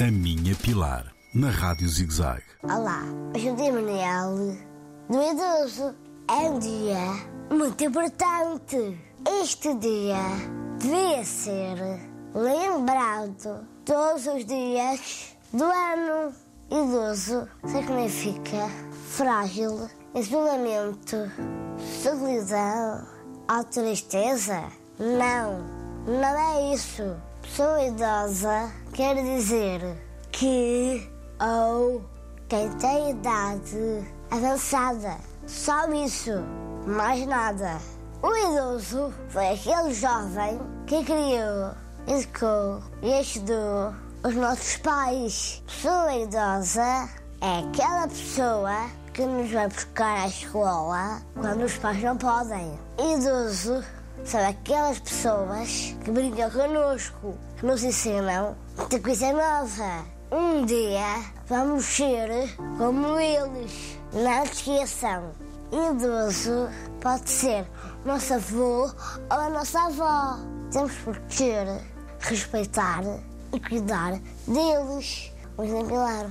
A Minha Pilar, na Rádio ZigZag. Olá, o dia Manel do idoso. É um dia muito importante. Este dia devia ser lembrado todos os dias do ano. Idoso significa frágil, isolamento, solidão, ou tristeza. Não, não é isso. Pessoa idosa quer dizer que ou quem tem idade avançada. Só isso, mais nada. O idoso foi aquele jovem que criou, educou e ajudou os nossos pais. Pessoa idosa é aquela pessoa que nos vai buscar à escola quando os pais não podem. Idoso são aquelas pessoas que brincam connosco, que nos ensinam muita coisa nova. Um dia vamos ser como eles. Não esqueçam, idoso pode ser nosso avô ou a nossa avó. Temos que proteger, respeitar e cuidar deles. Vamos empilar.